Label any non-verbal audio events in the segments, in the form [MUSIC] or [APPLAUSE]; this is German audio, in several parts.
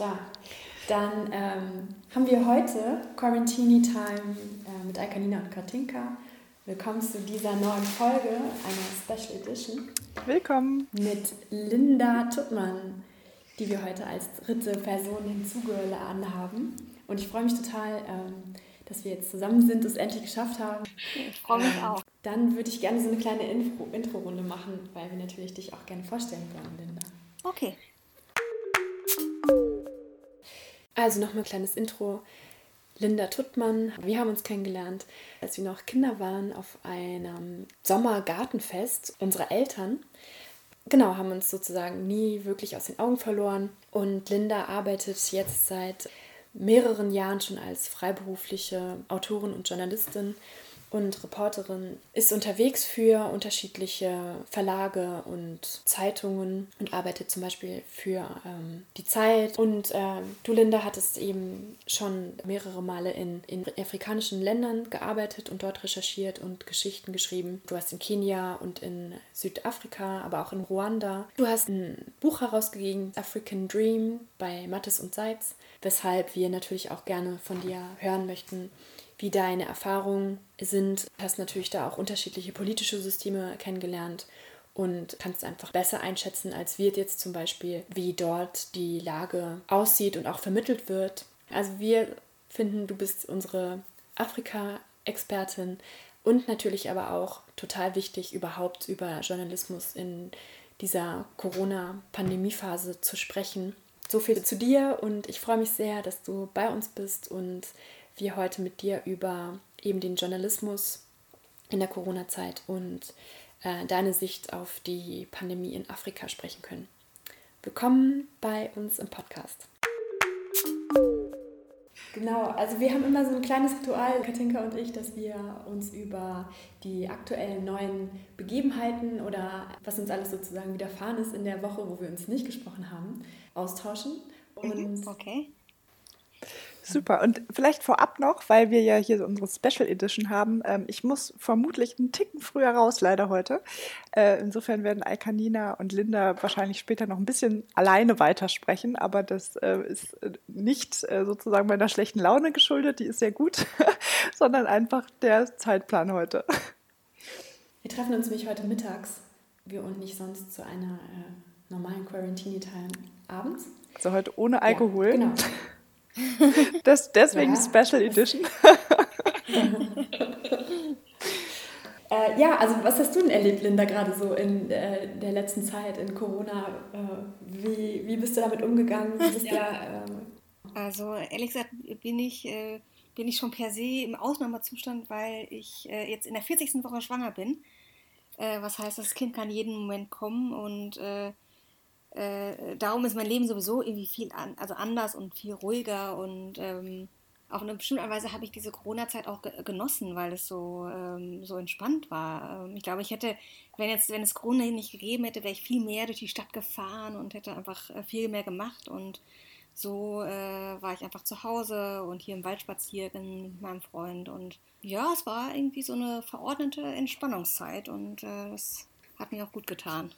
Klar. Dann ähm, haben wir heute Quarantini Time äh, mit Alkanina und Katinka. Willkommen zu dieser neuen Folge, einer Special Edition. Willkommen. Mit Linda Tuttmann, die wir heute als dritte Person hinzugeladen haben. Und ich freue mich total, ähm, dass wir jetzt zusammen sind, es endlich geschafft haben. Ich freue mich ähm, auch. Dann würde ich gerne so eine kleine Intro-Runde machen, weil wir natürlich dich auch gerne vorstellen wollen, Linda. Okay. Also nochmal ein kleines Intro. Linda Tuttmann. Wir haben uns kennengelernt, als wir noch Kinder waren, auf einem Sommergartenfest unserer Eltern. Genau, haben uns sozusagen nie wirklich aus den Augen verloren. Und Linda arbeitet jetzt seit mehreren Jahren schon als freiberufliche Autorin und Journalistin und Reporterin, ist unterwegs für unterschiedliche Verlage und Zeitungen und arbeitet zum Beispiel für ähm, die Zeit. Und äh, du, Linda, hattest eben schon mehrere Male in, in afrikanischen Ländern gearbeitet und dort recherchiert und Geschichten geschrieben. Du hast in Kenia und in Südafrika, aber auch in Ruanda. Du hast ein Buch herausgegeben, African Dream, bei Mattes und Seitz, weshalb wir natürlich auch gerne von dir hören möchten, wie deine Erfahrungen sind. Du hast natürlich da auch unterschiedliche politische Systeme kennengelernt und kannst einfach besser einschätzen als wir jetzt zum Beispiel, wie dort die Lage aussieht und auch vermittelt wird. Also wir finden, du bist unsere Afrika-Expertin und natürlich aber auch total wichtig, überhaupt über Journalismus in dieser Corona-Pandemie-Phase zu sprechen. So viel zu dir und ich freue mich sehr, dass du bei uns bist und wir heute mit dir über eben den Journalismus in der Corona-Zeit und äh, deine Sicht auf die Pandemie in Afrika sprechen können. Willkommen bei uns im Podcast. Genau, also wir haben immer so ein kleines Ritual, Katinka und ich, dass wir uns über die aktuellen neuen Begebenheiten oder was uns alles sozusagen widerfahren ist in der Woche, wo wir uns nicht gesprochen haben, austauschen. Mhm, und okay. Super. Und vielleicht vorab noch, weil wir ja hier unsere Special Edition haben. Ähm, ich muss vermutlich einen Ticken früher raus, leider heute. Äh, insofern werden Alkanina und Linda wahrscheinlich später noch ein bisschen alleine weitersprechen. Aber das äh, ist nicht äh, sozusagen meiner schlechten Laune geschuldet, die ist sehr gut, [LAUGHS] sondern einfach der Zeitplan heute. Wir treffen uns nämlich heute mittags, wir und nicht sonst zu einer äh, normalen Quarantine-Time abends. Also heute ohne Alkohol. Ja, genau. [LAUGHS] [LAUGHS] Das, deswegen ja. Special Edition. [LAUGHS] äh, ja, also was hast du denn erlebt, Linda, gerade so in äh, der letzten Zeit in Corona? Äh, wie, wie bist du damit umgegangen? Ja. Ähm, also ehrlich gesagt bin ich, äh, bin ich schon per se im Ausnahmezustand, weil ich äh, jetzt in der 40. Woche schwanger bin. Äh, was heißt, das Kind kann jeden Moment kommen und äh, darum ist mein Leben sowieso irgendwie viel an, also anders und viel ruhiger und ähm, auf eine bestimmte Weise habe ich diese Corona-Zeit auch genossen, weil es so, ähm, so entspannt war. Ähm, ich glaube, ich hätte, wenn jetzt, wenn es Corona nicht gegeben hätte, wäre ich viel mehr durch die Stadt gefahren und hätte einfach äh, viel mehr gemacht und so äh, war ich einfach zu Hause und hier im Wald spazieren mit meinem Freund und ja, es war irgendwie so eine verordnete Entspannungszeit und äh, das hat mir auch gut getan.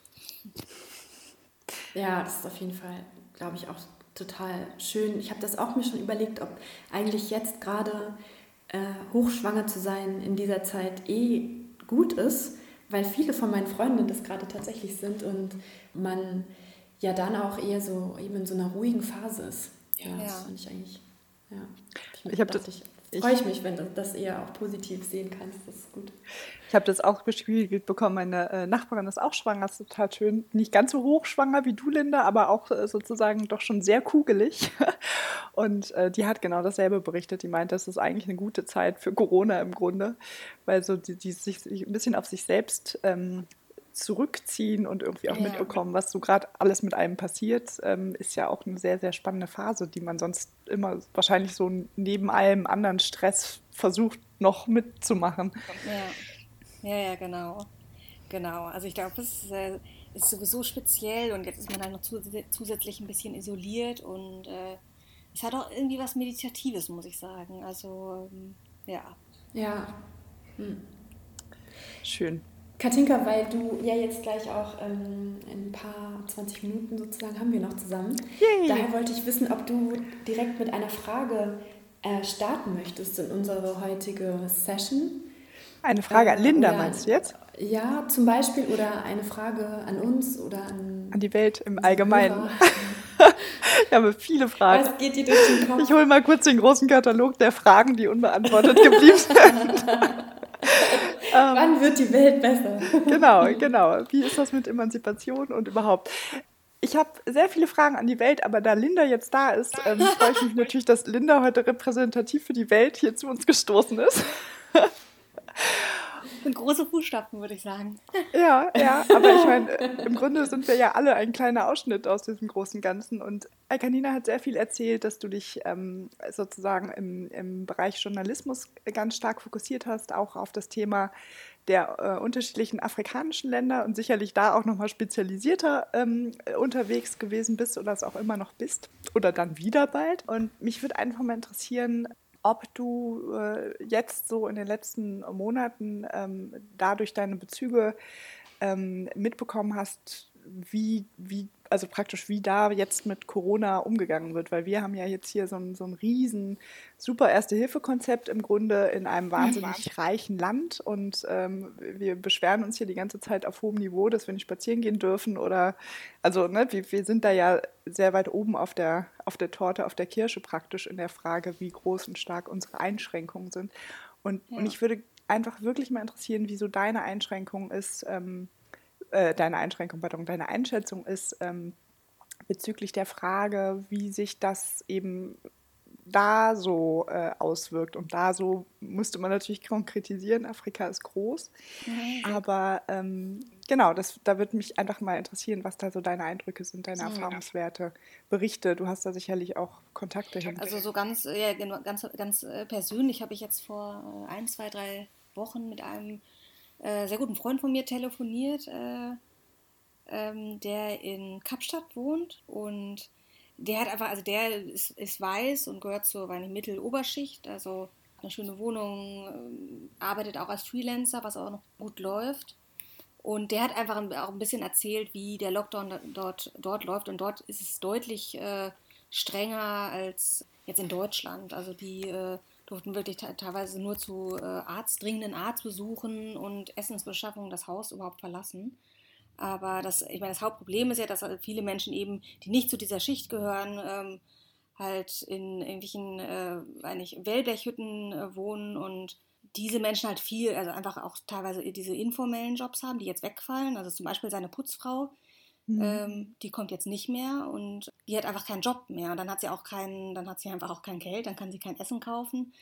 Ja, das ist auf jeden Fall, glaube ich, auch total schön. Ich habe das auch mir schon überlegt, ob eigentlich jetzt gerade äh, hochschwanger zu sein in dieser Zeit eh gut ist, weil viele von meinen Freundinnen das gerade tatsächlich sind und man ja dann auch eher so eben in so einer ruhigen Phase ist. Ja, ja. das fand ich eigentlich. Ja. Ich, ich habe das. Ich, freue ich mich, wenn du das eher auch positiv sehen kannst. Das ist gut. Ich habe das auch gespiegelt bekommen. Meine äh, Nachbarin ist auch schwanger, das ist total schön. Nicht ganz so hochschwanger wie du, Linda, aber auch äh, sozusagen doch schon sehr kugelig. [LAUGHS] Und äh, die hat genau dasselbe berichtet. Die meint, das ist eigentlich eine gute Zeit für Corona im Grunde, weil so die, die sich, sich ein bisschen auf sich selbst ähm, zurückziehen und irgendwie auch ja. mitbekommen, was so gerade alles mit einem passiert, ähm, ist ja auch eine sehr, sehr spannende Phase, die man sonst immer wahrscheinlich so neben allem anderen Stress versucht noch mitzumachen. Ja, ja, ja genau. Genau. Also ich glaube, es ist, äh, ist, sowieso speziell und jetzt ist man halt noch zusätzlich ein bisschen isoliert und äh, es hat auch irgendwie was Meditatives, muss ich sagen. Also ähm, ja. Ja. Hm. Schön. Katinka, weil du ja jetzt gleich auch ähm, ein paar 20 Minuten sozusagen haben wir noch zusammen. Yay. Daher wollte ich wissen, ob du direkt mit einer Frage äh, starten möchtest in unsere heutige Session. Eine Frage an Linda, oder, meinst du jetzt? Ja, zum Beispiel oder eine Frage an uns oder an, an die Welt im Allgemeinen. [LAUGHS] ich habe viele Fragen. Was geht dir durch den Kopf? Ich hole mal kurz den großen Katalog der Fragen, die unbeantwortet geblieben [LAUGHS] sind. Wann wird die Welt besser? [LAUGHS] genau, genau. Wie ist das mit Emanzipation und überhaupt? Ich habe sehr viele Fragen an die Welt, aber da Linda jetzt da ist, ähm, [LAUGHS] freue ich mich natürlich, dass Linda heute repräsentativ für die Welt hier zu uns gestoßen ist. [LAUGHS] Mit große Fußstapfen, würde ich sagen. Ja, ja, aber ich meine, im Grunde sind wir ja alle ein kleiner Ausschnitt aus diesem großen Ganzen. Und Alkanina hat sehr viel erzählt, dass du dich ähm, sozusagen im, im Bereich Journalismus ganz stark fokussiert hast, auch auf das Thema der äh, unterschiedlichen afrikanischen Länder und sicherlich da auch nochmal spezialisierter ähm, unterwegs gewesen bist oder es auch immer noch bist oder dann wieder bald. Und mich würde einfach mal interessieren, ob du äh, jetzt so in den letzten Monaten ähm, dadurch deine Bezüge ähm, mitbekommen hast, wie, wie, also praktisch wie da jetzt mit Corona umgegangen wird, weil wir haben ja jetzt hier so ein, so ein riesen super Erste-Hilfe-Konzept im Grunde in einem wahnsinnig ja. reichen Land und ähm, wir beschweren uns hier die ganze Zeit auf hohem Niveau, dass wir nicht spazieren gehen dürfen oder, also ne, wir, wir sind da ja sehr weit oben auf der, auf der Torte, auf der Kirsche praktisch in der Frage, wie groß und stark unsere Einschränkungen sind. Und, ja. und ich würde einfach wirklich mal interessieren, wie so deine Einschränkung ist, ähm, äh, deine Einschränkung, pardon, deine Einschätzung ist ähm, bezüglich der Frage, wie sich das eben da so äh, auswirkt. Und da so müsste man natürlich konkretisieren, Afrika ist groß. Mhm. Aber ähm, genau, das, da würde mich einfach mal interessieren, was da so deine Eindrücke sind, deine mhm. Erfahrungswerte, Berichte. Du hast da sicherlich auch Kontakte hin. Also so ganz, ja, genau, ganz, ganz äh, persönlich habe ich jetzt vor äh, ein, zwei, drei Wochen mit einem äh, sehr guten Freund von mir telefoniert, äh, ähm, der in Kapstadt wohnt und der hat einfach, also der ist, ist weiß und gehört zur Mitteloberschicht, also eine schöne Wohnung, ähm, arbeitet auch als Freelancer, was auch noch gut läuft. Und der hat einfach auch ein bisschen erzählt, wie der Lockdown dort, dort läuft. Und dort ist es deutlich äh, strenger als jetzt in Deutschland. Also die äh, durften wirklich teilweise nur zu äh, Arzt, dringenden Arztbesuchen und Essensbeschaffung das Haus überhaupt verlassen. Aber das, ich meine, das Hauptproblem ist ja, dass viele Menschen eben, die nicht zu dieser Schicht gehören, ähm, halt in irgendwelchen äh, eigentlich Wellblechhütten äh, wohnen und diese Menschen halt viel, also einfach auch teilweise diese informellen Jobs haben, die jetzt wegfallen. Also zum Beispiel seine Putzfrau, mhm. ähm, die kommt jetzt nicht mehr und die hat einfach keinen Job mehr. Dann hat sie auch keinen, dann hat sie einfach auch kein Geld, dann kann sie kein Essen kaufen.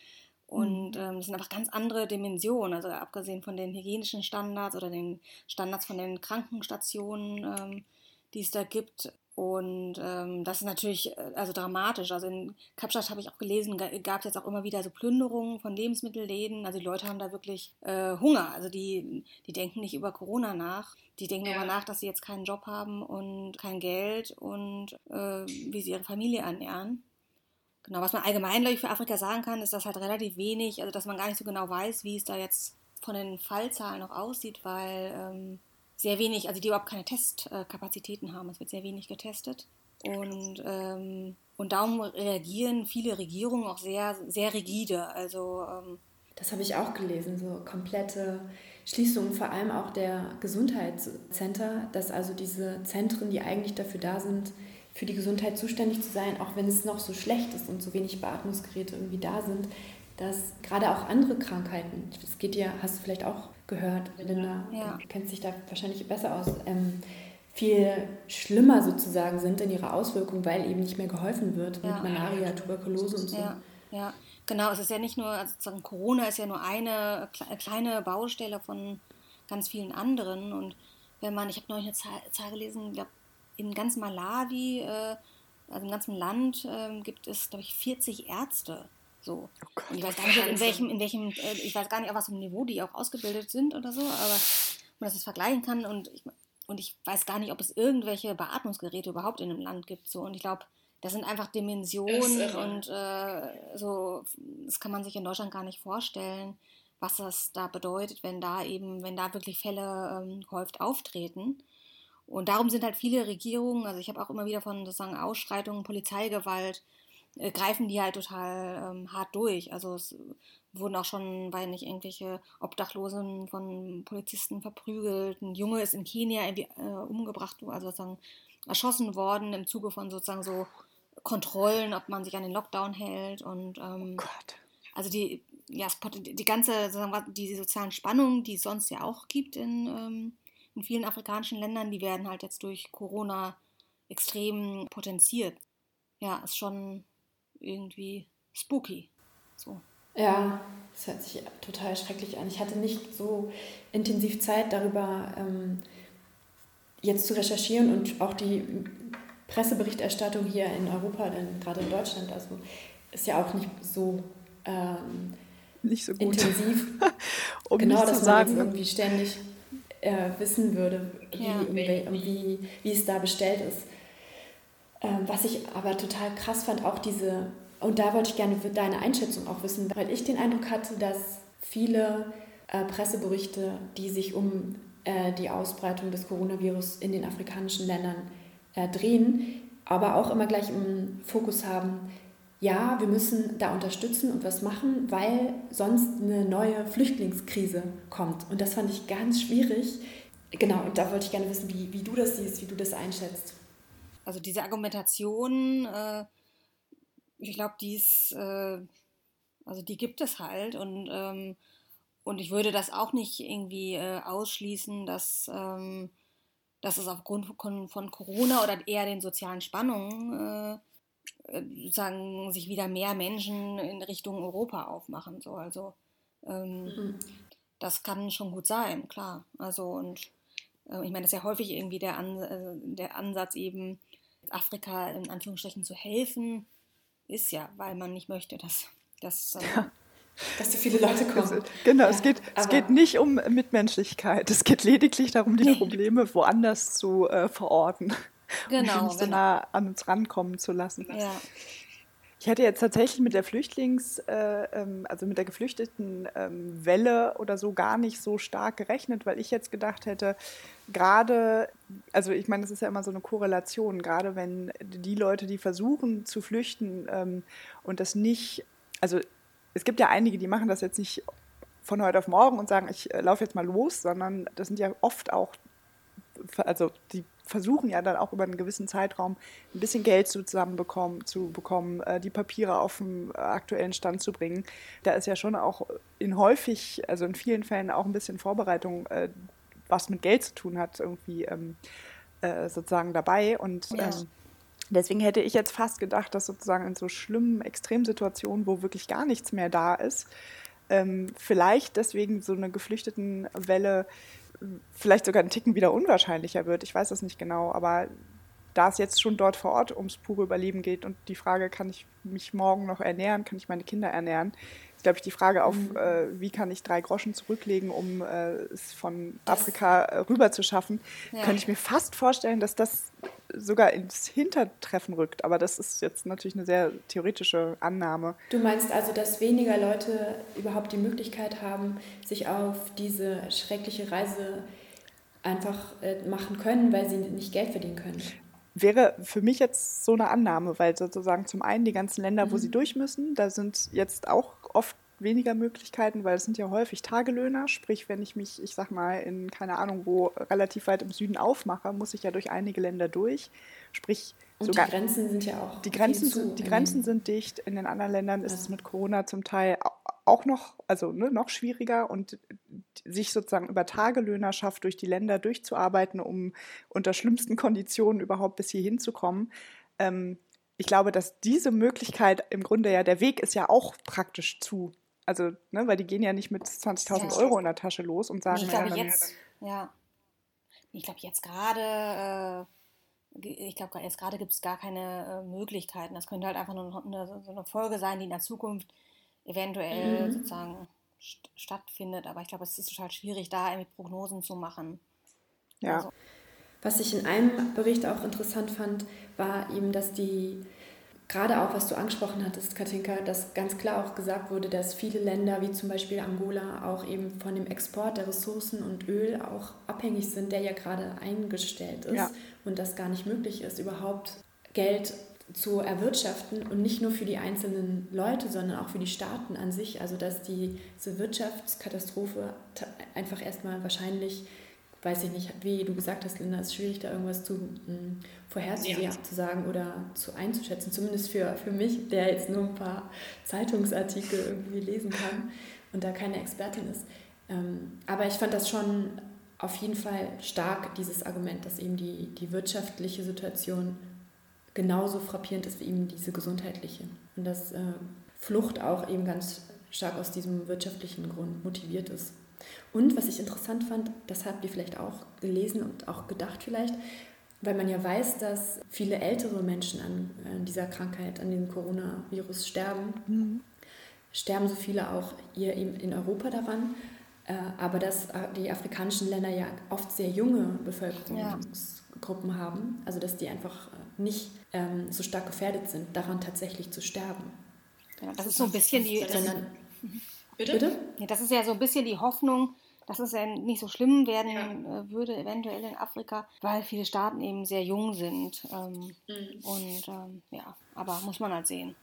Und mhm. ähm, das sind einfach ganz andere Dimensionen, also abgesehen von den hygienischen Standards oder den Standards von den Krankenstationen, ähm, die es da gibt. Und ähm, das ist natürlich äh, also dramatisch. Also in Kapstadt habe ich auch gelesen, gab es jetzt auch immer wieder so Plünderungen von Lebensmittelläden. Also die Leute haben da wirklich äh, Hunger. Also die, die denken nicht über Corona nach. Die denken ja. darüber nach, dass sie jetzt keinen Job haben und kein Geld und äh, wie sie ihre Familie ernähren. Genau, was man allgemein, glaube ich, für Afrika sagen kann, ist, dass halt relativ wenig, also dass man gar nicht so genau weiß, wie es da jetzt von den Fallzahlen noch aussieht, weil ähm, sehr wenig, also die überhaupt keine Testkapazitäten haben. Es wird sehr wenig getestet. Und, ähm, und darum reagieren viele Regierungen auch sehr, sehr rigide. Also, ähm, das habe ich auch gelesen, so komplette Schließungen, vor allem auch der Gesundheitscenter, dass also diese Zentren, die eigentlich dafür da sind, für die Gesundheit zuständig zu sein, auch wenn es noch so schlecht ist und so wenig Beatmungsgeräte irgendwie da sind, dass gerade auch andere Krankheiten, das geht ja, hast du vielleicht auch gehört, Linda, ja. kennt sich da wahrscheinlich besser aus, ähm, viel schlimmer sozusagen sind in ihrer Auswirkung, weil eben nicht mehr geholfen wird ja. mit Malaria, Tuberkulose und so. Ja, ja. genau. Es ist ja nicht nur, also sozusagen Corona ist ja nur eine kleine Baustelle von ganz vielen anderen. Und wenn man, ich habe neulich eine Zahl, Zahl gelesen, ich glaube, in ganz Malawi, äh, also im ganzen Land, äh, gibt es, glaube ich, 40 Ärzte. So. Oh Gott, und ich weiß gar nicht, in welchem, in welchem, äh, ich weiß gar nicht, auf was für einem Niveau die auch ausgebildet sind oder so, aber man das vergleichen kann und ich, und ich weiß gar nicht, ob es irgendwelche Beatmungsgeräte überhaupt in einem Land gibt. So. Und ich glaube, das sind einfach Dimensionen und äh, so, das kann man sich in Deutschland gar nicht vorstellen, was das da bedeutet, wenn da eben, wenn da wirklich Fälle ähm, gehäuft auftreten. Und darum sind halt viele Regierungen, also ich habe auch immer wieder von sozusagen Ausschreitungen, Polizeigewalt, äh, greifen die halt total ähm, hart durch. Also es wurden auch schon, weil nicht irgendwelche Obdachlosen von Polizisten verprügelt. Ein Junge ist in Kenia irgendwie äh, umgebracht, also sozusagen erschossen worden im Zuge von sozusagen so Kontrollen, ob man sich an den Lockdown hält und ähm, oh Gott. also die ja die ganze sozusagen die sozialen Spannungen, die es sonst ja auch gibt in, ähm, in vielen afrikanischen Ländern, die werden halt jetzt durch Corona extrem potenziert. Ja, ist schon irgendwie spooky. So. Ja, das hört sich total schrecklich an. Ich hatte nicht so intensiv Zeit darüber ähm, jetzt zu recherchieren und auch die Presseberichterstattung hier in Europa, denn gerade in Deutschland, also ist ja auch nicht so, ähm, nicht so intensiv. [LAUGHS] um genau, dass man sagen. jetzt irgendwie ständig äh, wissen würde, wie, ja. wie, wie, wie es da bestellt ist. Ähm, was ich aber total krass fand, auch diese, und da wollte ich gerne deine Einschätzung auch wissen, weil ich den Eindruck hatte, dass viele äh, Presseberichte, die sich um äh, die Ausbreitung des Coronavirus in den afrikanischen Ländern äh, drehen, aber auch immer gleich im Fokus haben, ja, wir müssen da unterstützen und was machen, weil sonst eine neue Flüchtlingskrise kommt. Und das fand ich ganz schwierig. Genau, und da wollte ich gerne wissen, wie, wie du das siehst, wie du das einschätzt. Also diese Argumentation, äh, ich glaube, die ist, äh, also die gibt es halt und, ähm, und ich würde das auch nicht irgendwie äh, ausschließen, dass, ähm, dass es aufgrund von, von, Corona oder eher den sozialen Spannungen äh, äh, sagen, sich wieder mehr Menschen in Richtung Europa aufmachen. So. Also ähm, mhm. das kann schon gut sein, klar. Also und äh, ich meine, das ist ja häufig irgendwie der, An der Ansatz eben, Afrika in Anführungsstrichen zu helfen, ist ja, weil man nicht möchte, dass, dass, ähm, ja. dass so viele Leute kommen. Genau, ja, es, geht, es geht nicht um Mitmenschlichkeit. Es geht lediglich darum, die nee. Probleme woanders zu äh, verorten. Genau. Und nicht so genau. nah an uns rankommen zu lassen. Ja. Ich hätte jetzt tatsächlich mit der Flüchtlings-, äh, ähm, also mit der geflüchteten ähm, Welle oder so gar nicht so stark gerechnet, weil ich jetzt gedacht hätte, gerade, also ich meine, das ist ja immer so eine Korrelation, gerade wenn die Leute, die versuchen zu flüchten ähm, und das nicht, also es gibt ja einige, die machen das jetzt nicht von heute auf morgen und sagen, ich äh, laufe jetzt mal los, sondern das sind ja oft auch, also die versuchen ja dann auch über einen gewissen Zeitraum ein bisschen Geld zusammenbekommen, zu bekommen, äh, die Papiere auf den aktuellen Stand zu bringen. Da ist ja schon auch in häufig, also in vielen Fällen auch ein bisschen Vorbereitung, äh, was mit Geld zu tun hat, irgendwie ähm, äh, sozusagen dabei. Und ja. ähm, deswegen hätte ich jetzt fast gedacht, dass sozusagen in so schlimmen Extremsituationen, wo wirklich gar nichts mehr da ist, ähm, vielleicht deswegen so eine geflüchteten Welle vielleicht sogar einen Ticken wieder unwahrscheinlicher wird. Ich weiß das nicht genau, aber da es jetzt schon dort vor Ort ums pure Überleben geht und die Frage, kann ich mich morgen noch ernähren, kann ich meine Kinder ernähren, glaube ich, die Frage auf, mhm. äh, wie kann ich drei Groschen zurücklegen, um äh, es von Afrika äh, rüber zu schaffen, ja. könnte ich mir fast vorstellen, dass das sogar ins Hintertreffen rückt. Aber das ist jetzt natürlich eine sehr theoretische Annahme. Du meinst also, dass weniger Leute überhaupt die Möglichkeit haben, sich auf diese schreckliche Reise einfach äh, machen können, weil sie nicht Geld verdienen können? Wäre für mich jetzt so eine Annahme, weil sozusagen zum einen die ganzen Länder, wo sie mhm. durch müssen, da sind jetzt auch oft weniger Möglichkeiten, weil es sind ja häufig Tagelöhner. Sprich, wenn ich mich, ich sag mal, in keine Ahnung wo relativ weit im Süden aufmache, muss ich ja durch einige Länder durch. Sprich, und sogar, die Grenzen sind ja auch. Die Grenzen, sind, die Grenzen sind dicht. In den anderen Ländern ist ja. es mit Corona zum Teil auch noch, also ne, noch schwieriger und sich sozusagen über Tagelöhnerschaft durch die Länder durchzuarbeiten, um unter schlimmsten Konditionen überhaupt bis hier hinzukommen. Ähm, ich glaube, dass diese Möglichkeit im Grunde ja, der Weg ist ja auch praktisch zu. Also, ne, weil die gehen ja nicht mit 20.000 ja. Euro in der Tasche los und sagen, ich glaube ja, jetzt, ja, ich glaube jetzt gerade, äh, ich glaube jetzt gerade gibt es gar keine äh, Möglichkeiten. Das könnte halt einfach nur eine, so eine Folge sein, die in der Zukunft eventuell mhm. sozusagen st stattfindet. Aber ich glaube, es ist total schwierig, da irgendwie Prognosen zu machen. Ja. Also. Was ich in einem Bericht auch interessant fand, war eben, dass die gerade auch, was du angesprochen hattest, Katinka, dass ganz klar auch gesagt wurde, dass viele Länder, wie zum Beispiel Angola, auch eben von dem Export der Ressourcen und Öl auch abhängig sind, der ja gerade eingestellt ist ja. und das gar nicht möglich ist, überhaupt Geld zu erwirtschaften und nicht nur für die einzelnen Leute, sondern auch für die Staaten an sich. Also dass diese Wirtschaftskatastrophe einfach erstmal wahrscheinlich weiß ich nicht, wie du gesagt hast, Linda, es ist schwierig, da irgendwas zu hm, vorherzusehen, ja. oder zu einzuschätzen. Zumindest für, für mich, der jetzt nur ein paar Zeitungsartikel irgendwie lesen kann und da keine Expertin ist. Ähm, aber ich fand das schon auf jeden Fall stark, dieses Argument, dass eben die, die wirtschaftliche Situation genauso frappierend ist wie eben diese gesundheitliche. Und dass äh, Flucht auch eben ganz stark aus diesem wirtschaftlichen Grund motiviert ist. Und was ich interessant fand, das habt ihr vielleicht auch gelesen und auch gedacht vielleicht, weil man ja weiß, dass viele ältere Menschen an, dieser Krankheit, an dem Coronavirus sterben, mhm. sterben so viele auch hier in Europa daran. Äh, aber dass die afrikanischen Länder ja oft sehr junge Bevölkerungsgruppen ja. haben, also dass die einfach äh, nicht ähm, so stark gefährdet sind, daran tatsächlich zu sterben. Ja, das ist so ein bisschen die. Sondern, Bitte? Bitte? Ja, das ist ja so ein bisschen die Hoffnung, dass es ja nicht so schlimm werden ja. Äh, würde, eventuell in Afrika, weil viele Staaten eben sehr jung sind. Ähm, mhm. Und ähm, ja, aber muss man halt sehen.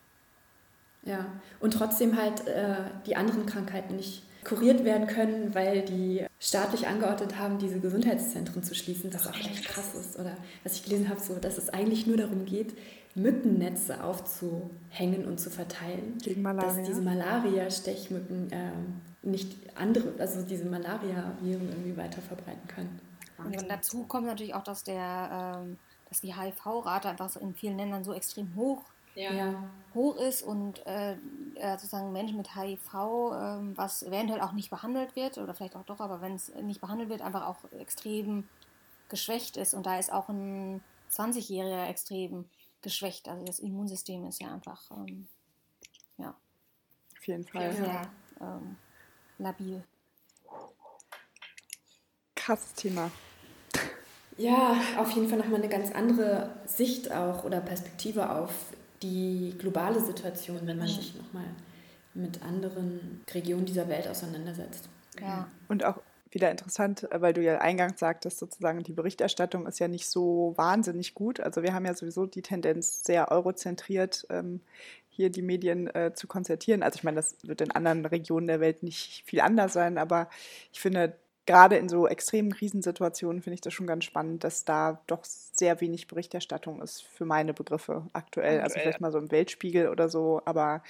Ja, und trotzdem halt äh, die anderen Krankheiten nicht kuriert werden können, weil die staatlich angeordnet haben, diese Gesundheitszentren zu schließen, was auch echt krass ist. Oder was ich gelesen habe, so, dass es eigentlich nur darum geht, Mückennetze aufzuhängen und zu verteilen. Gegen Malaria. Dass diese Malaria-Stechmücken ähm, nicht andere, also diese Malaria-Viren irgendwie weiter verbreiten können. Und dazu kommt natürlich auch, dass der, ähm, dass die HIV-Rate einfach in vielen Ländern so extrem hoch, ja. hoch ist und äh, äh sozusagen Menschen mit HIV, äh, was eventuell auch nicht behandelt wird oder vielleicht auch doch, aber wenn es nicht behandelt wird, einfach auch extrem geschwächt ist und da ist auch ein 20-Jähriger extrem geschwächt. Also das Immunsystem ist ja einfach, ähm, ja. Auf jeden Fall. Sehr, ähm, labil. Krasses Thema. Ja, auf jeden Fall nochmal eine ganz andere Sicht auch oder Perspektive auf die globale Situation, wenn man sich nochmal mit anderen Regionen dieser Welt auseinandersetzt. Ja. Und auch wieder interessant, weil du ja eingangs sagtest, sozusagen die Berichterstattung ist ja nicht so wahnsinnig gut. Also wir haben ja sowieso die Tendenz, sehr eurozentriert ähm, hier die Medien äh, zu konzertieren. Also ich meine, das wird in anderen Regionen der Welt nicht viel anders sein, aber ich finde, gerade in so extremen Krisensituationen finde ich das schon ganz spannend, dass da doch sehr wenig Berichterstattung ist für meine Begriffe aktuell. Also vielleicht mal so im Weltspiegel oder so, aber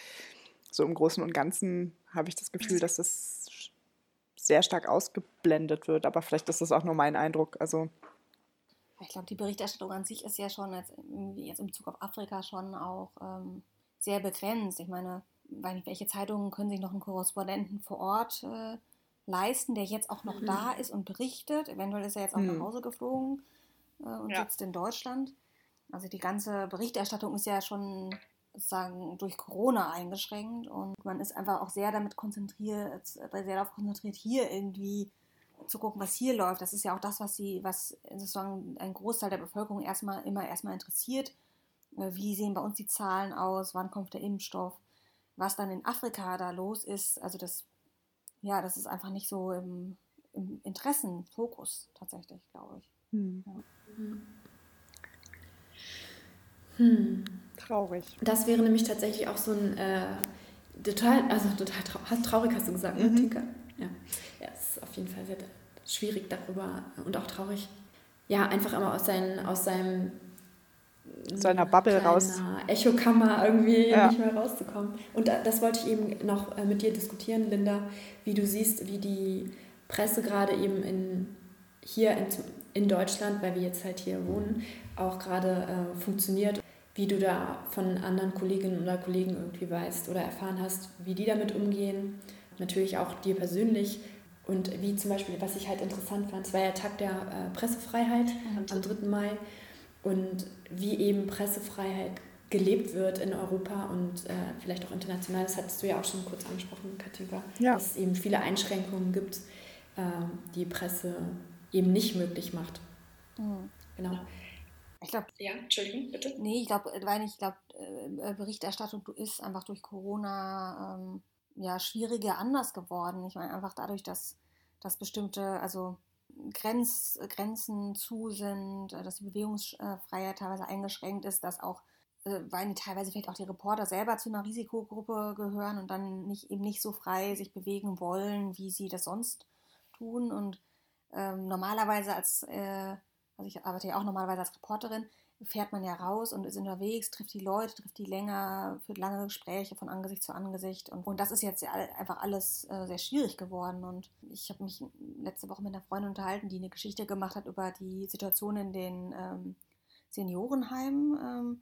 so im Großen und Ganzen habe ich das Gefühl, dass das sehr stark ausgeblendet wird. Aber vielleicht ist das auch nur mein Eindruck. Also ich glaube, die Berichterstattung an sich ist ja schon jetzt, jetzt in Bezug auf Afrika schon auch ähm, sehr begrenzt. Ich meine, weil nicht, welche Zeitungen können sich noch einen Korrespondenten vor Ort äh, leisten, der jetzt auch noch mhm. da ist und berichtet. Eventuell ist er jetzt auch mhm. nach Hause geflogen äh, und ja. sitzt in Deutschland. Also die ganze Berichterstattung ist ja schon sozusagen durch Corona eingeschränkt und man ist einfach auch sehr damit konzentriert, sehr darauf konzentriert, hier irgendwie zu gucken, was hier läuft. Das ist ja auch das, was sie, was sozusagen ein Großteil der Bevölkerung erstmal immer erstmal interessiert. Äh, wie sehen bei uns die Zahlen aus? Wann kommt der Impfstoff? Was dann in Afrika da los ist, also das, ja, das ist einfach nicht so im, im Interessenfokus tatsächlich, glaube ich. Hm. Ja. Hm. Traurig. Das wäre nämlich tatsächlich auch so ein äh, total, also total traurig, hast du gesagt, ne, mhm. Tinker? Ja. ja, es ist auf jeden Fall sehr schwierig darüber und auch traurig. Ja, einfach immer aus, seinen, aus seinem seiner Bubble raus. Echokammer irgendwie ja. nicht mehr rauszukommen. Und das wollte ich eben noch äh, mit dir diskutieren, Linda, wie du siehst, wie die Presse gerade eben in, hier in, in Deutschland, weil wir jetzt halt hier wohnen, auch gerade äh, funktioniert. Wie du da von anderen Kolleginnen oder Kollegen irgendwie weißt oder erfahren hast, wie die damit umgehen. Natürlich auch dir persönlich. Und wie zum Beispiel, was ich halt interessant fand, es war ja Tag der äh, Pressefreiheit mhm. am 3. Mai und wie eben Pressefreiheit gelebt wird in Europa und äh, vielleicht auch international. Das hattest du ja auch schon kurz angesprochen, Katinka, ja. dass es eben viele Einschränkungen gibt, äh, die Presse eben nicht möglich macht. Mhm. Genau. Ich glaube. Ja, Entschuldigung, bitte. Nee, ich glaube, weil ich glaube, äh, Berichterstattung ist einfach durch Corona ähm, ja schwieriger anders geworden. Ich meine einfach dadurch, dass, dass bestimmte, also Grenz, Grenzen zu sind, äh, dass die Bewegungsfreiheit teilweise eingeschränkt ist, dass auch äh, weil teilweise vielleicht auch die Reporter selber zu einer Risikogruppe gehören und dann nicht eben nicht so frei sich bewegen wollen, wie sie das sonst tun. Und ähm, normalerweise als, äh, also ich arbeite ja auch normalerweise als Reporterin, fährt man ja raus und ist unterwegs, trifft die Leute, trifft die länger, führt lange Gespräche von Angesicht zu Angesicht. Und, und das ist jetzt einfach alles äh, sehr schwierig geworden. Und ich habe mich letzte Woche mit einer Freundin unterhalten, die eine Geschichte gemacht hat über die Situation in den ähm, Seniorenheimen. Ähm,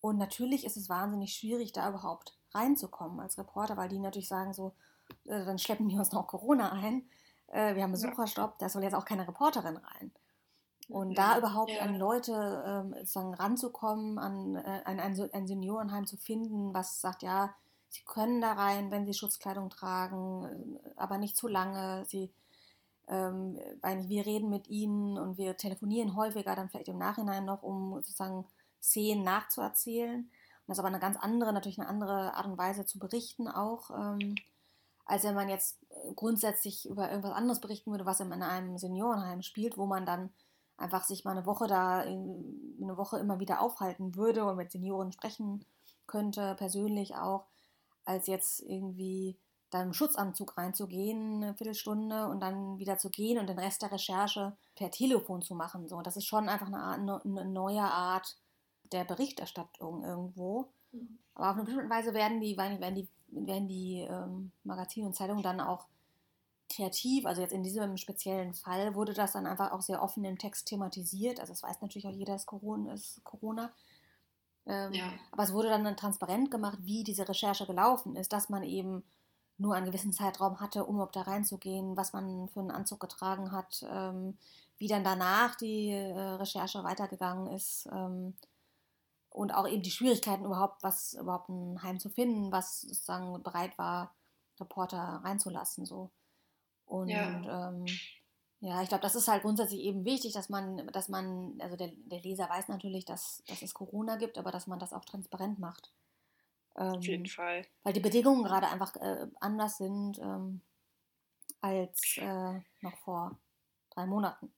und natürlich ist es wahnsinnig schwierig, da überhaupt reinzukommen als Reporter, weil die natürlich sagen so, äh, dann schleppen die uns noch Corona ein. Äh, wir haben Besucherstopp, da soll jetzt auch keine Reporterin rein. Und da überhaupt ja. an Leute ähm, sozusagen ranzukommen, an, äh, an ein, ein, Seniorenheim zu finden, was sagt, ja, sie können da rein, wenn sie Schutzkleidung tragen, äh, aber nicht zu lange. Sie, ähm, wir reden mit ihnen und wir telefonieren häufiger, dann vielleicht im Nachhinein noch, um sozusagen Szenen nachzuerzählen. Und das ist aber eine ganz andere, natürlich eine andere Art und Weise zu berichten auch. Ähm, als wenn man jetzt grundsätzlich über irgendwas anderes berichten würde, was in einem Seniorenheim spielt, wo man dann einfach sich mal eine Woche da, eine Woche immer wieder aufhalten würde und mit Senioren sprechen könnte, persönlich auch, als jetzt irgendwie da im Schutzanzug reinzugehen, eine Viertelstunde und dann wieder zu gehen und den Rest der Recherche per Telefon zu machen. So, das ist schon einfach eine, Art, eine neue Art der Berichterstattung irgendwo. Mhm. Aber auf eine bestimmte Weise werden die, werden die, werden die ähm, Magazine und Zeitungen dann auch kreativ, also jetzt in diesem speziellen Fall wurde das dann einfach auch sehr offen im Text thematisiert. Also es weiß natürlich auch jeder, dass Corona ist Corona. Ähm, ja. Aber es wurde dann transparent gemacht, wie diese Recherche gelaufen ist, dass man eben nur einen gewissen Zeitraum hatte, um überhaupt da reinzugehen, was man für einen Anzug getragen hat, ähm, wie dann danach die äh, Recherche weitergegangen ist ähm, und auch eben die Schwierigkeiten überhaupt, was überhaupt ein Heim zu finden, was sozusagen bereit war, Reporter reinzulassen. So. Und ja, ähm, ja ich glaube, das ist halt grundsätzlich eben wichtig, dass man, dass man, also der, der Leser weiß natürlich, dass, dass es Corona gibt, aber dass man das auch transparent macht. Ähm, Auf jeden Fall. Weil die Bedingungen gerade einfach äh, anders sind ähm, als äh, noch vor drei Monaten.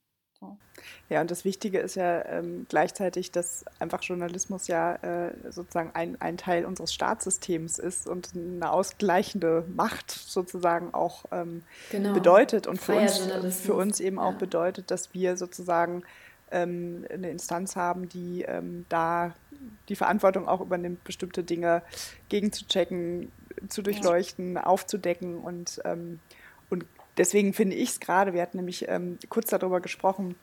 Ja, und das Wichtige ist ja ähm, gleichzeitig, dass einfach Journalismus ja äh, sozusagen ein, ein Teil unseres Staatssystems ist und eine ausgleichende Macht sozusagen auch ähm, genau. bedeutet und für uns, für uns eben ja. auch bedeutet, dass wir sozusagen ähm, eine Instanz haben, die ähm, da die Verantwortung auch übernimmt, bestimmte Dinge gegenzuchecken, zu durchleuchten, ja. aufzudecken und, ähm, und deswegen finde ich es gerade, wir hatten nämlich ähm, kurz darüber gesprochen,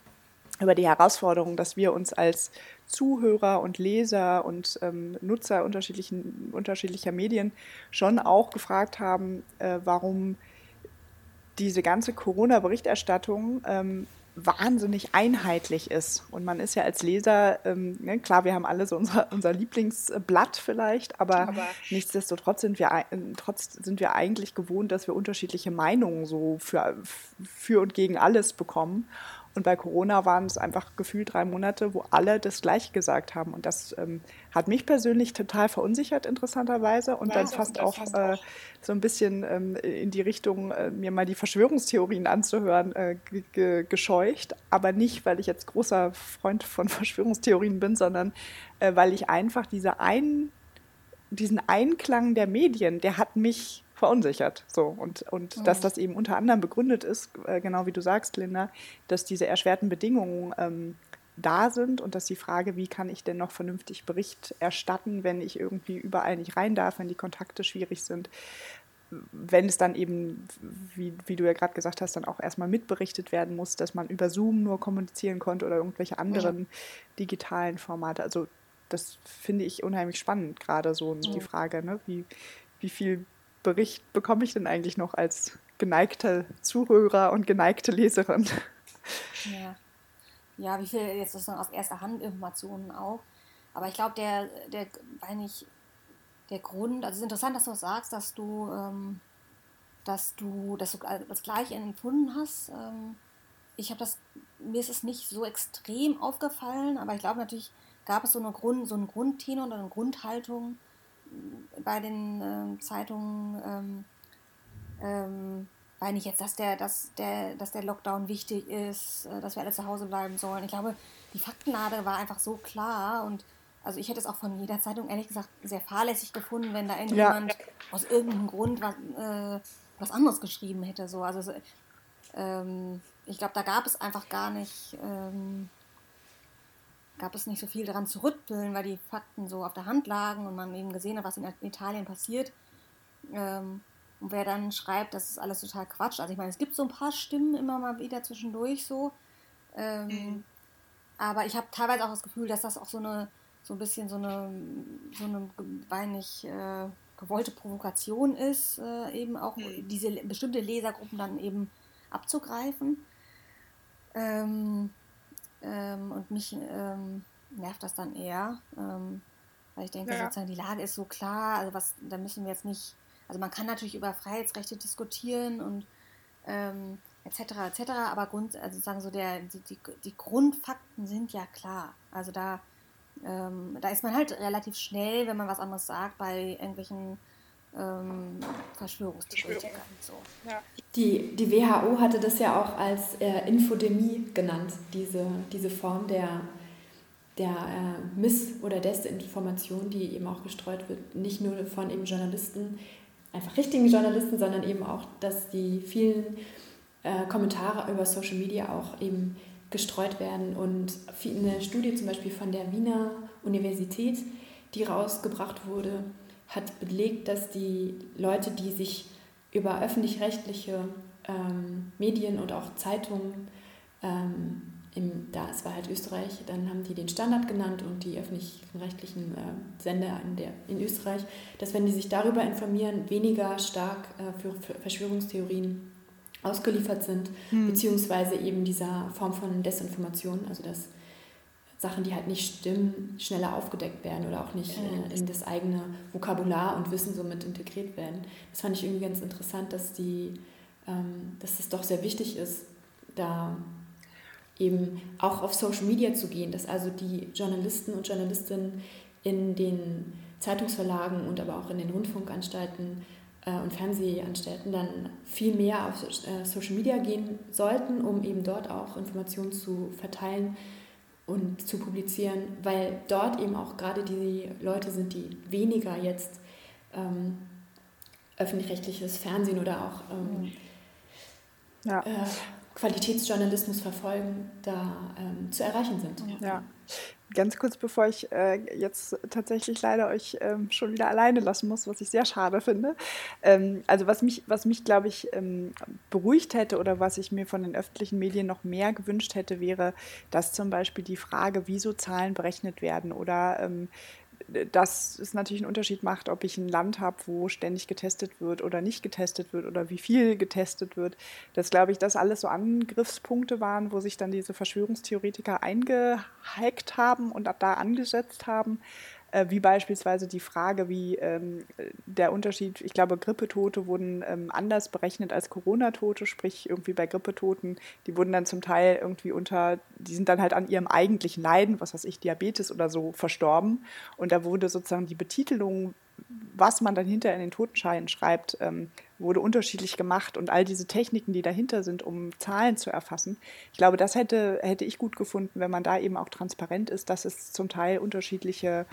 über die Herausforderung, dass wir uns als Zuhörer und Leser und ähm, Nutzer unterschiedlichen, unterschiedlicher Medien schon auch gefragt haben, äh, warum diese ganze Corona-Berichterstattung ähm, wahnsinnig einheitlich ist. Und man ist ja als Leser, ähm, ne, klar, wir haben alle so unser, unser Lieblingsblatt vielleicht, aber, aber nichtsdestotrotz sind wir, trotz sind wir eigentlich gewohnt, dass wir unterschiedliche Meinungen so für, für und gegen alles bekommen. Und bei Corona waren es einfach gefühlt drei Monate, wo alle das Gleiche gesagt haben. Und das ähm, hat mich persönlich total verunsichert, interessanterweise. Und ja, dann fast auch, fast äh, so ein bisschen ähm, in die Richtung, äh, mir mal die Verschwörungstheorien anzuhören, äh, gescheucht. Aber nicht, weil ich jetzt großer Freund von [LAUGHS] Verschwörungstheorien bin, sondern äh, weil ich einfach diese ein, diesen Einklang der Medien, der hat mich verunsichert. So, und, und mhm. dass das eben unter anderem begründet ist, äh, genau wie du sagst, Linda, dass diese erschwerten Bedingungen ähm, da sind und dass die Frage, wie kann ich denn noch vernünftig Bericht erstatten, wenn ich irgendwie überall nicht rein darf, wenn die Kontakte schwierig sind, wenn es dann eben, wie, wie du ja gerade gesagt hast, dann auch erstmal mitberichtet werden muss, dass man über Zoom nur kommunizieren konnte oder irgendwelche anderen ja. digitalen Formate. Also das finde ich unheimlich spannend, gerade so ja. die Frage, ne? wie, wie viel Bericht bekomme ich denn eigentlich noch als geneigte Zuhörer und geneigte Leserin? Ja, ja wie viel jetzt sozusagen aus erster Hand Informationen auch. Aber ich glaube, der, der, der Grund, also es ist interessant, dass du sagst, dass du, ähm, dass du, dass du das Gleiche empfunden hast. Ähm, ich habe das mir ist es nicht so extrem aufgefallen, aber ich glaube natürlich gab es so, eine Grund, so einen Grundtenor oder eine Grundhaltung bei den äh, Zeitungen, ähm, ähm, weil nicht jetzt, dass der, dass, der, dass der Lockdown wichtig ist, äh, dass wir alle zu Hause bleiben sollen. Ich glaube, die Faktenlage war einfach so klar und also ich hätte es auch von jeder Zeitung ehrlich gesagt sehr fahrlässig gefunden, wenn da irgendjemand ja. aus irgendeinem Grund was, äh, was anderes geschrieben hätte. So. Also ähm, ich glaube, da gab es einfach gar nicht, ähm, gab es nicht so viel daran zu rütteln, weil die Fakten so auf der Hand lagen und man eben gesehen hat, was in Italien passiert. Ähm, und wer dann schreibt, das ist alles total Quatsch. Also ich meine, es gibt so ein paar Stimmen immer mal wieder zwischendurch so. Ähm, mhm. Aber ich habe teilweise auch das Gefühl, dass das auch so eine so ein bisschen so eine, so eine weinig äh, gewollte Provokation ist, äh, eben auch mhm. diese bestimmte Lesergruppen dann eben abzugreifen. Ähm, ähm, und mich ähm, nervt das dann eher, ähm, weil ich denke, ja. sozusagen die Lage ist so klar, also was, da müssen wir jetzt nicht, also man kann natürlich über Freiheitsrechte diskutieren und etc. Ähm, etc. Aber Grund, also sozusagen so der, die, die, die Grundfakten sind ja klar. Also da ähm, da ist man halt relativ schnell, wenn man was anderes sagt, bei irgendwelchen ähm, Verschwörungstheoretikern. So. Ja. Die, die WHO hatte das ja auch als äh, Infodemie genannt, diese, diese Form der, der äh, Miss- oder Desinformation, die eben auch gestreut wird, nicht nur von eben Journalisten, einfach richtigen Journalisten, sondern eben auch, dass die vielen äh, Kommentare über Social Media auch eben gestreut werden. Und eine Studie zum Beispiel von der Wiener Universität, die rausgebracht wurde, hat belegt, dass die Leute, die sich über öffentlich-rechtliche ähm, Medien und auch Zeitungen, ähm, im, da es war halt Österreich, dann haben die den Standard genannt und die öffentlich-rechtlichen äh, Sender in, der, in Österreich, dass wenn die sich darüber informieren, weniger stark äh, für, für Verschwörungstheorien ausgeliefert sind, hm. beziehungsweise eben dieser Form von Desinformation, also dass Sachen, die halt nicht stimmen, schneller aufgedeckt werden oder auch nicht äh, in das eigene Vokabular und Wissen somit integriert werden. Das fand ich irgendwie ganz interessant, dass die, ähm, dass es doch sehr wichtig ist, da eben auch auf Social Media zu gehen, dass also die Journalisten und Journalistinnen in den Zeitungsverlagen und aber auch in den Rundfunkanstalten äh, und Fernsehanstalten dann viel mehr auf äh, Social Media gehen sollten, um eben dort auch Informationen zu verteilen und zu publizieren, weil dort eben auch gerade die Leute sind, die weniger jetzt ähm, öffentlich-rechtliches Fernsehen oder auch ähm, ja. äh, Qualitätsjournalismus verfolgen, da ähm, zu erreichen sind. Ja. Ganz kurz, bevor ich äh, jetzt tatsächlich leider euch ähm, schon wieder alleine lassen muss, was ich sehr schade finde. Ähm, also was mich, was mich glaube ich, ähm, beruhigt hätte oder was ich mir von den öffentlichen Medien noch mehr gewünscht hätte, wäre, dass zum Beispiel die Frage, wieso Zahlen berechnet werden oder dass es natürlich einen Unterschied macht, ob ich ein Land habe, wo ständig getestet wird oder nicht getestet wird oder wie viel getestet wird. Das glaube ich, dass alles so Angriffspunkte waren, wo sich dann diese Verschwörungstheoretiker eingehackt haben und ab da angesetzt haben. Äh, wie beispielsweise die Frage, wie ähm, der Unterschied, ich glaube, Grippetote wurden ähm, anders berechnet als Corona-Tote, sprich irgendwie bei Grippetoten, die wurden dann zum Teil irgendwie unter, die sind dann halt an ihrem eigentlichen Leiden, was weiß ich, Diabetes oder so, verstorben. Und da wurde sozusagen die Betitelung, was man dann hinter in den Totenscheinen schreibt, ähm, wurde unterschiedlich gemacht und all diese Techniken, die dahinter sind, um Zahlen zu erfassen. Ich glaube, das hätte, hätte ich gut gefunden, wenn man da eben auch transparent ist, dass es zum Teil unterschiedliche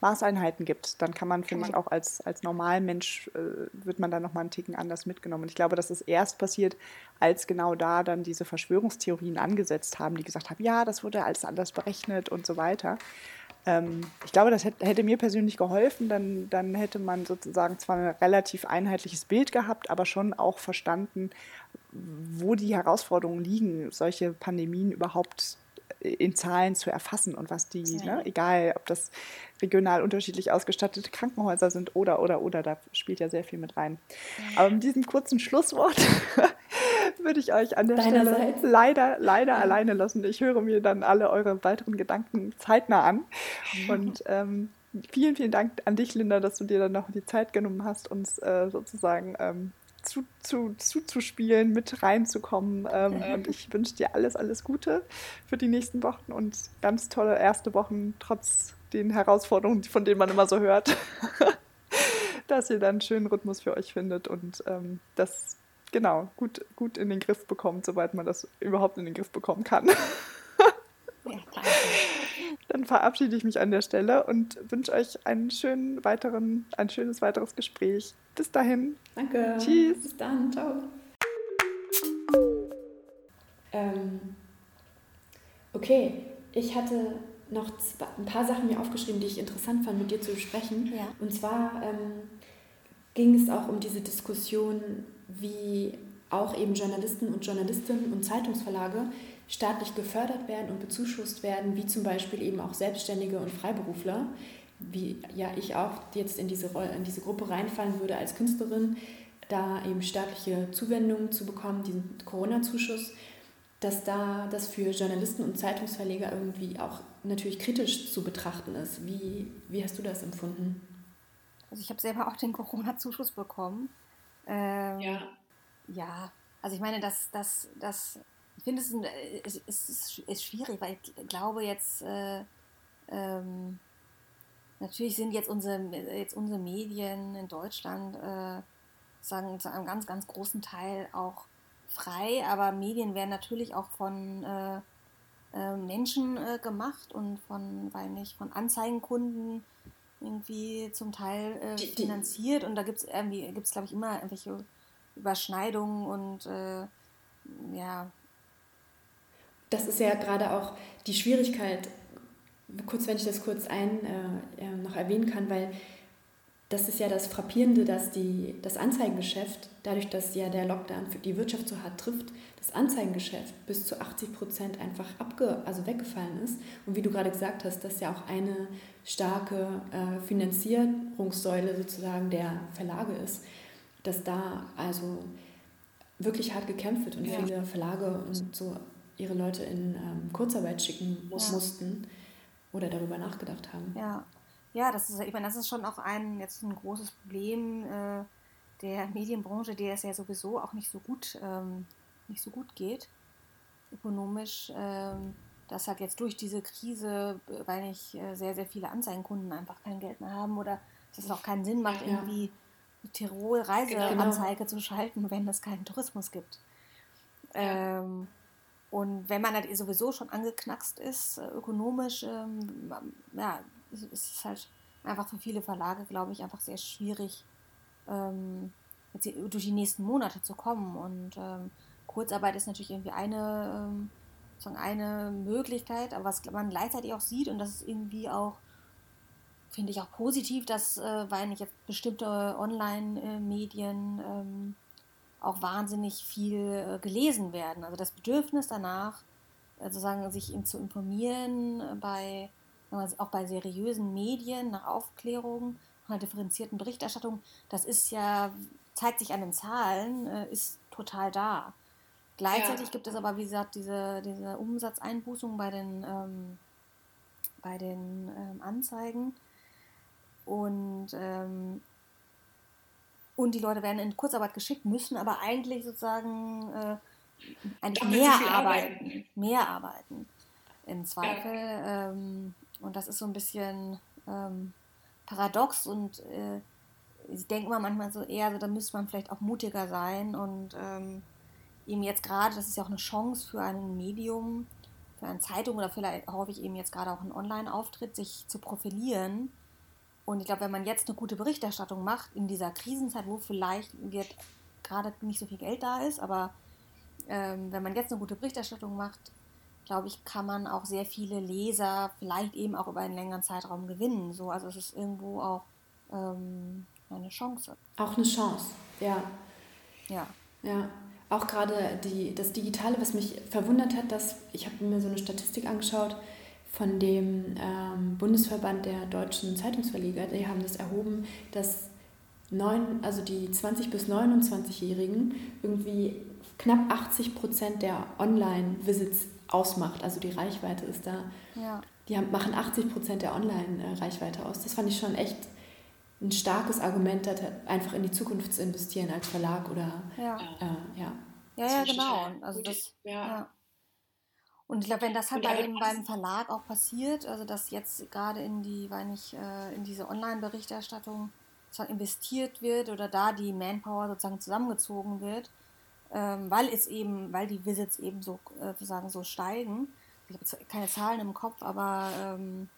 Maßeinheiten gibt, dann kann man, finde ich, auch als, als Normalmensch, äh, wird man dann nochmal einen Ticken anders mitgenommen. Und ich glaube, das ist erst passiert, als genau da dann diese Verschwörungstheorien angesetzt haben, die gesagt haben, ja, das wurde alles anders berechnet und so weiter. Ähm, ich glaube, das hätte, hätte, mir persönlich geholfen, dann, dann hätte man sozusagen zwar ein relativ einheitliches Bild gehabt, aber schon auch verstanden, wo die Herausforderungen liegen, solche Pandemien überhaupt in Zahlen zu erfassen und was die, ja. ne, egal ob das regional unterschiedlich ausgestattete Krankenhäuser sind oder, oder, oder, da spielt ja sehr viel mit rein. Aber mit diesem kurzen Schlusswort [LAUGHS] würde ich euch an der Stelle leider, leider ja. alleine lassen. Ich höre mir dann alle eure weiteren Gedanken zeitnah an. Und ähm, vielen, vielen Dank an dich, Linda, dass du dir dann noch die Zeit genommen hast, uns äh, sozusagen ähm, zu, zu, zuzuspielen, mit reinzukommen. Ähm, und ich wünsche dir alles, alles Gute für die nächsten Wochen und ganz tolle erste Wochen, trotz den Herausforderungen, von denen man immer so hört. [LAUGHS] dass ihr dann einen schönen Rhythmus für euch findet und ähm, das genau gut, gut in den Griff bekommt, soweit man das überhaupt in den Griff bekommen kann. [LAUGHS] Ja, danke. Dann verabschiede ich mich an der Stelle und wünsche euch einen schönen weiteren, ein schönes weiteres Gespräch. Bis dahin. Danke. Tschüss. Bis dann. Ciao. Ähm, okay, ich hatte noch zwei, ein paar Sachen mir aufgeschrieben, die ich interessant fand, mit dir zu besprechen. Ja. Und zwar ähm, ging es auch um diese Diskussion, wie auch eben Journalisten und Journalistinnen und Zeitungsverlage staatlich gefördert werden und bezuschusst werden, wie zum Beispiel eben auch Selbstständige und Freiberufler, wie ja ich auch jetzt in diese, in diese Gruppe reinfallen würde als Künstlerin, da eben staatliche Zuwendungen zu bekommen, diesen Corona-Zuschuss, dass da das für Journalisten und Zeitungsverleger irgendwie auch natürlich kritisch zu betrachten ist. Wie, wie hast du das empfunden? Also ich habe selber auch den Corona-Zuschuss bekommen. Ähm, ja. Ja, also ich meine, dass das, das ich finde, es, ist, ist, ist, schwierig, weil ich glaube jetzt, äh, ähm, natürlich sind jetzt unsere, jetzt unsere Medien in Deutschland, äh, sagen zu einem ganz, ganz großen Teil auch frei, aber Medien werden natürlich auch von äh, äh, Menschen äh, gemacht und von, weil nicht, von Anzeigenkunden irgendwie zum Teil äh, finanziert. Und da gibt es irgendwie, gibt es glaube ich immer irgendwelche Überschneidungen und äh, ja, das ist ja gerade auch die Schwierigkeit, kurz wenn ich das kurz ein, äh, äh, noch erwähnen kann, weil das ist ja das Frappierende, dass die, das Anzeigengeschäft, dadurch, dass ja der Lockdown für die Wirtschaft so hart trifft, das Anzeigengeschäft bis zu 80 Prozent einfach abge, also weggefallen ist. Und wie du gerade gesagt hast, dass ja auch eine starke äh, Finanzierungssäule sozusagen der Verlage ist, dass da also wirklich hart gekämpft wird und ja. viele Verlage und so ihre Leute in ähm, Kurzarbeit schicken ja. mussten oder darüber nachgedacht haben. Ja, ja, das ist, ich meine, das ist schon auch ein jetzt ein großes Problem äh, der Medienbranche, der es ja sowieso auch nicht so gut, ähm, nicht so gut geht, ökonomisch. Ähm, dass halt jetzt durch diese Krise, weil nicht äh, sehr, sehr viele Anzeigenkunden einfach kein Geld mehr haben oder dass es auch keinen Sinn macht, ja. irgendwie Tirol Reiseanzeige genau. zu schalten, wenn es keinen Tourismus gibt. Ja. Ähm, und wenn man halt sowieso schon angeknackst ist, äh, ökonomisch, ähm, ja, ist es halt einfach für viele Verlage, glaube ich, einfach sehr schwierig, ähm, durch die nächsten Monate zu kommen. Und ähm, Kurzarbeit ist natürlich irgendwie eine, ähm, sozusagen eine Möglichkeit, aber was man gleichzeitig auch sieht, und das ist irgendwie auch, finde ich auch positiv, dass, äh, weil nicht jetzt bestimmte Online-Medien ähm, auch wahnsinnig viel äh, gelesen werden. Also das Bedürfnis danach, äh, sozusagen sich zu informieren äh, bei auch bei seriösen Medien nach Aufklärung, nach differenzierten Berichterstattung, das ist ja, zeigt sich an den Zahlen, ist total da. Gleichzeitig ja. gibt es aber, wie gesagt, diese, diese Umsatzeinbußung bei den, ähm, bei den ähm, Anzeigen. Und ähm, und die Leute werden in Kurzarbeit geschickt, müssen aber eigentlich sozusagen äh, eigentlich mehr arbeiten, arbeiten, Mehr arbeiten im Zweifel. Ja. Ähm, und das ist so ein bisschen ähm, paradox und äh, ich denke immer manchmal so eher, so, da müsste man vielleicht auch mutiger sein und ähm, eben jetzt gerade, das ist ja auch eine Chance für ein Medium, für eine Zeitung oder vielleicht hoffe ich eben jetzt gerade auch einen Online-Auftritt, sich zu profilieren und ich glaube, wenn man jetzt eine gute Berichterstattung macht in dieser Krisenzeit, wo vielleicht wird gerade nicht so viel Geld da ist, aber ähm, wenn man jetzt eine gute Berichterstattung macht, glaube ich, kann man auch sehr viele Leser vielleicht eben auch über einen längeren Zeitraum gewinnen. So, also es ist irgendwo auch ähm, eine Chance. Auch eine Chance, ja. Ja. Ja. Auch gerade die, das Digitale, was mich verwundert hat, dass ich habe mir so eine Statistik angeschaut, von dem ähm, Bundesverband der deutschen Zeitungsverleger, die haben das erhoben, dass neun, also die 20- bis 29-Jährigen irgendwie knapp 80 Prozent der Online-Visits ausmacht. Also die Reichweite ist da. Ja. Die haben, machen 80 Prozent der Online-Reichweite aus. Das fand ich schon echt ein starkes Argument hat, einfach in die Zukunft zu investieren als Verlag oder ja. Äh, ja. Ja, ja, genau. Also das, ja. ja. Und ich glaube, wenn das halt bei, eben beim Verlag auch passiert, also dass jetzt gerade in die, weil nicht, äh, in diese Online-Berichterstattung investiert wird oder da die Manpower sozusagen zusammengezogen wird, ähm, weil es eben, weil die Visits eben so äh, sozusagen so steigen. Ich habe jetzt keine Zahlen im Kopf, aber ähm,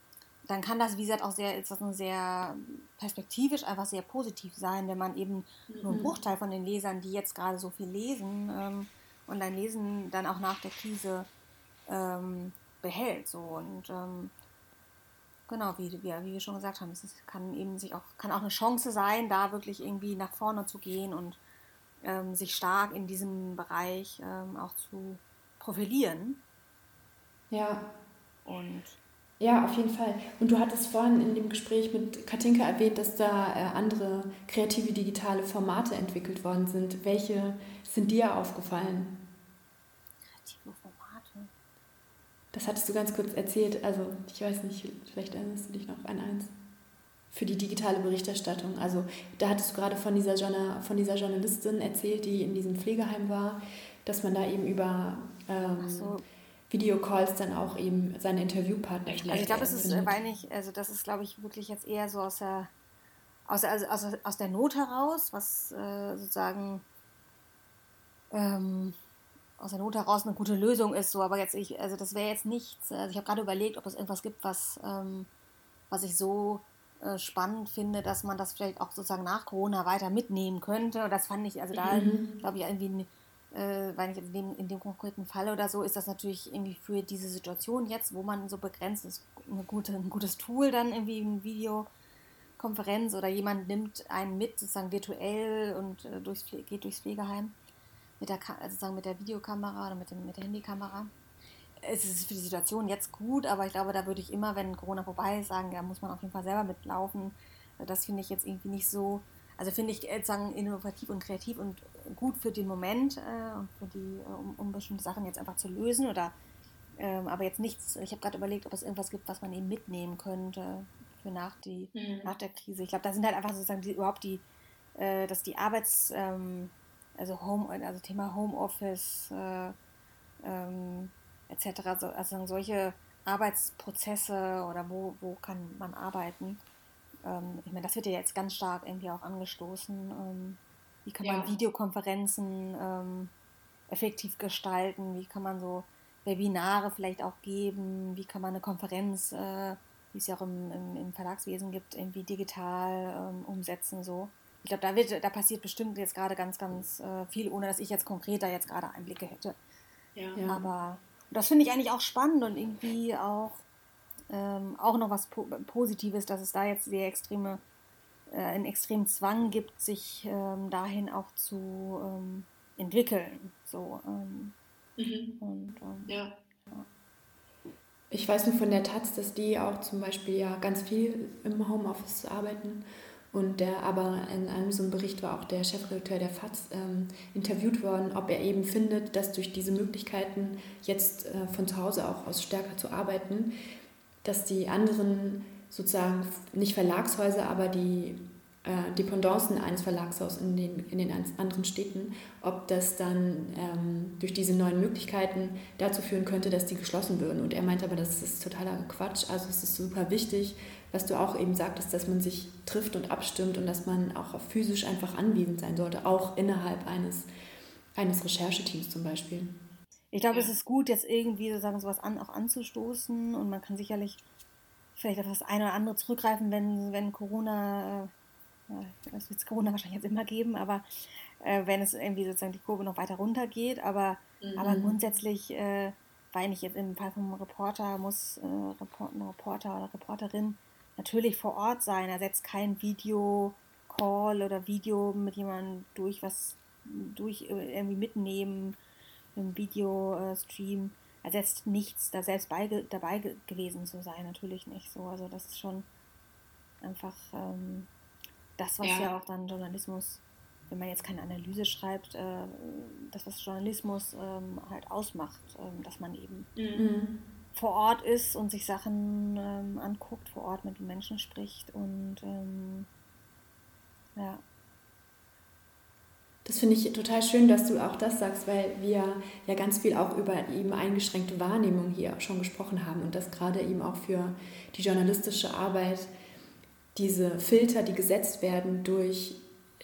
dann kann das, wie gesagt, auch sehr, ist das ein sehr perspektivisch einfach sehr positiv sein, wenn man eben mhm. nur einen Bruchteil von den Lesern, die jetzt gerade so viel lesen, ähm, und dann lesen, dann auch nach der Krise ähm, behält. So. Und ähm, genau, wie, wie, wie, wir schon gesagt haben, es kann eben sich auch, kann auch eine Chance sein, da wirklich irgendwie nach vorne zu gehen und ähm, sich stark in diesem Bereich ähm, auch zu profilieren. Ja. Und ja, auf jeden Fall. Und du hattest vorhin in dem Gespräch mit Katinka erwähnt, dass da äh, andere kreative digitale Formate entwickelt worden sind. Welche sind dir aufgefallen? Kreative Formate? Das hattest du ganz kurz erzählt. Also, ich weiß nicht, vielleicht erinnerst du dich noch an eins. Für die digitale Berichterstattung. Also, da hattest du gerade von dieser, von dieser Journalistin erzählt, die in diesem Pflegeheim war, dass man da eben über. Ähm, so Videocalls dann auch eben seine Interviewpartner Also ich glaube, es ist weil nicht, also das ist, glaube ich, wirklich jetzt eher so aus der aus, also aus, aus der Not heraus, was äh, sozusagen ähm, aus der Not heraus eine gute Lösung ist. So, aber jetzt ich, also das wäre jetzt nichts. Also ich habe gerade überlegt, ob es irgendwas gibt, was ähm, was ich so äh, spannend finde, dass man das vielleicht auch sozusagen nach Corona weiter mitnehmen könnte. Und das fand ich, also da mhm. glaube ich irgendwie äh, weil in dem, in dem konkreten Fall oder so ist das natürlich irgendwie für diese Situation jetzt, wo man so begrenzt ist, eine gute, ein gutes Tool dann irgendwie eine Videokonferenz oder jemand nimmt einen mit, sozusagen virtuell und äh, durchs, geht durchs Pflegeheim mit der, also sozusagen mit der Videokamera oder mit, dem, mit der Handykamera. Es ist für die Situation jetzt gut, aber ich glaube, da würde ich immer, wenn Corona vorbei ist, sagen, da muss man auf jeden Fall selber mitlaufen. Das finde ich jetzt irgendwie nicht so also finde ich äh, sagen, innovativ und kreativ und gut für den Moment äh, und für die, äh, um, um, bestimmte Sachen jetzt einfach zu lösen oder ähm, aber jetzt nichts, ich habe gerade überlegt, ob es irgendwas gibt, was man eben mitnehmen könnte für nach, die, mhm. nach der Krise. Ich glaube, da sind halt einfach sozusagen die, überhaupt die, äh, dass die Arbeits, ähm, also Home, also Thema Homeoffice äh, ähm, etc., so, also solche Arbeitsprozesse oder wo, wo kann man arbeiten, ähm, ich meine, das wird ja jetzt ganz stark irgendwie auch angestoßen. Ähm, wie kann man ja. Videokonferenzen ähm, effektiv gestalten? Wie kann man so Webinare vielleicht auch geben? Wie kann man eine Konferenz, äh, wie es ja auch im, im, im, Verlagswesen gibt, irgendwie digital ähm, umsetzen? So. Ich glaube, da, wird, da passiert bestimmt jetzt gerade ganz, ganz äh, viel, ohne dass ich jetzt konkreter jetzt gerade Einblicke hätte. Ja. Aber das finde ich eigentlich auch spannend und irgendwie auch ähm, auch noch was po Positives, dass es da jetzt sehr extreme, äh, einen extremen Zwang gibt, sich ähm, dahin auch zu ähm, entwickeln. So, ähm, mhm. und, ähm, ja. ja. Ich weiß nur von der Taz, dass die auch zum Beispiel ja ganz viel im Homeoffice arbeiten und der aber in einem so einem Bericht war auch der Chefredakteur der FAZ ähm, interviewt worden, ob er eben findet, dass durch diese Möglichkeiten jetzt äh, von zu Hause auch aus stärker zu arbeiten, dass die anderen sozusagen nicht Verlagshäuser, aber die äh, Dependancen eines Verlagshauses in den, in den anderen Städten, ob das dann ähm, durch diese neuen Möglichkeiten dazu führen könnte, dass die geschlossen würden. Und er meinte aber, das ist totaler Quatsch. Also es ist super wichtig, was du auch eben sagtest, dass man sich trifft und abstimmt und dass man auch physisch einfach anwesend sein sollte, auch innerhalb eines, eines Rechercheteams zum Beispiel. Ich glaube, es ist gut, jetzt irgendwie sozusagen sowas an, auch anzustoßen und man kann sicherlich vielleicht auf das eine oder andere zurückgreifen, wenn, wenn Corona, äh, das wird es Corona [LAUGHS] wahrscheinlich jetzt immer geben, aber äh, wenn es irgendwie sozusagen die Kurve noch weiter runter geht, aber, mhm. aber grundsätzlich, äh, weil ich jetzt im Fall vom Reporter muss, äh, Report, ein Reporter oder Reporterin natürlich vor Ort sein, er setzt kein Video-Call oder Video mit jemandem durch, was durch äh, irgendwie mitnehmen im Videostream ersetzt nichts, da selbst bei, dabei gewesen zu sein, natürlich nicht so. Also das ist schon einfach ähm, das, was ja. ja. auch dann Journalismus, wenn man jetzt keine Analyse schreibt, äh, das, was Journalismus ähm, halt ausmacht, ähm, dass man eben mhm. Vor Ort ist und sich Sachen ähm, anguckt, vor Ort mit Menschen spricht und ähm, Ja. Das finde ich total schön, dass du auch das sagst, weil wir ja ganz viel auch über eben eingeschränkte Wahrnehmung hier schon gesprochen haben und dass gerade eben auch für die journalistische Arbeit diese Filter, die gesetzt werden durch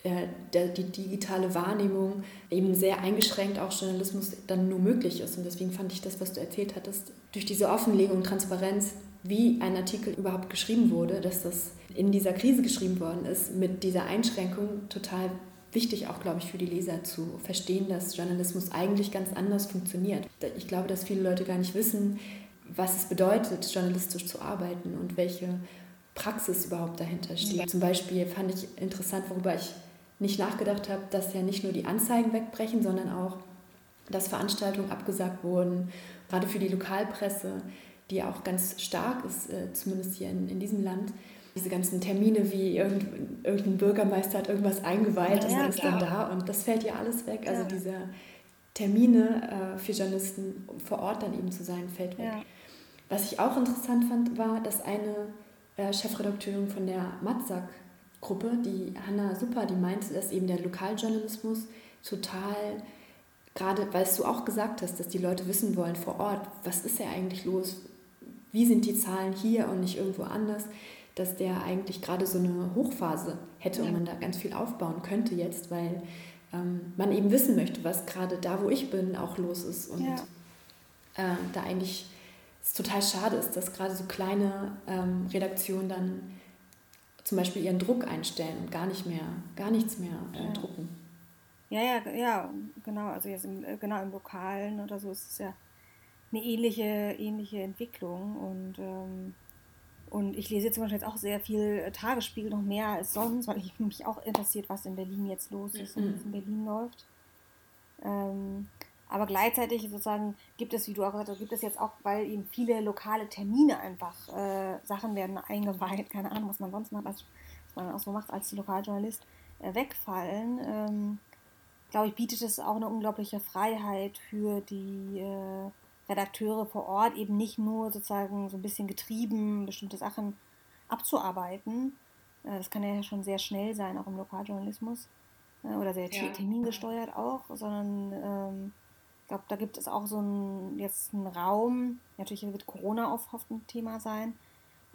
die digitale Wahrnehmung, eben sehr eingeschränkt auch Journalismus dann nur möglich ist. Und deswegen fand ich das, was du erzählt hattest, durch diese Offenlegung, Transparenz, wie ein Artikel überhaupt geschrieben wurde, dass das in dieser Krise geschrieben worden ist, mit dieser Einschränkung total wichtig auch, glaube ich, für die Leser zu verstehen, dass Journalismus eigentlich ganz anders funktioniert. Ich glaube, dass viele Leute gar nicht wissen, was es bedeutet, journalistisch zu arbeiten und welche Praxis überhaupt dahinter steht. Zum Beispiel fand ich interessant, worüber ich nicht nachgedacht habe, dass ja nicht nur die Anzeigen wegbrechen, sondern auch, dass Veranstaltungen abgesagt wurden, gerade für die Lokalpresse, die auch ganz stark ist, äh, zumindest hier in, in diesem Land diese ganzen Termine wie irgendein, irgendein Bürgermeister hat irgendwas eingeweiht ja, ist dann da und das fällt ja alles weg. Also diese Termine äh, für Journalisten vor Ort dann eben zu sein, fällt weg. Ja. Was ich auch interessant fand, war, dass eine äh, Chefredakteurin von der Matzak-Gruppe, die Hanna Super, die meinte, dass eben der Lokaljournalismus total, gerade weil du auch gesagt hast, dass die Leute wissen wollen vor Ort, was ist ja eigentlich los, wie sind die Zahlen hier und nicht irgendwo anders, dass der eigentlich gerade so eine Hochphase hätte ja. und man da ganz viel aufbauen könnte jetzt, weil ähm, man eben wissen möchte, was gerade da, wo ich bin, auch los ist. Und ja. äh, da eigentlich es total schade ist, dass gerade so kleine ähm, Redaktionen dann zum Beispiel ihren Druck einstellen und gar nicht mehr, gar nichts mehr äh, ja. drucken. Ja, ja, ja, genau. Also jetzt im, äh, genau im Lokalen oder so ist es ja eine ähnliche, ähnliche Entwicklung und ähm, und ich lese zum Beispiel jetzt auch sehr viel äh, Tagesspiegel noch mehr als sonst, weil ich mich auch interessiert, was in Berlin jetzt los ist und was in Berlin läuft. Ähm, aber gleichzeitig sozusagen gibt es, wie du auch gesagt hast, gibt es jetzt auch, weil eben viele lokale Termine einfach, äh, Sachen werden eingeweiht, keine Ahnung, was man sonst macht, als, was man auch so macht als Lokaljournalist, äh, wegfallen. Ähm, glaube ich, bietet es auch eine unglaubliche Freiheit für die äh, Redakteure vor Ort eben nicht nur sozusagen so ein bisschen getrieben, bestimmte Sachen abzuarbeiten. Äh, das kann ja schon sehr schnell sein, auch im Lokaljournalismus. Äh, oder sehr ja. termingesteuert auch, sondern ähm, ich glaube, da gibt es auch so einen, jetzt einen Raum. Natürlich wird Corona oft ein Thema sein,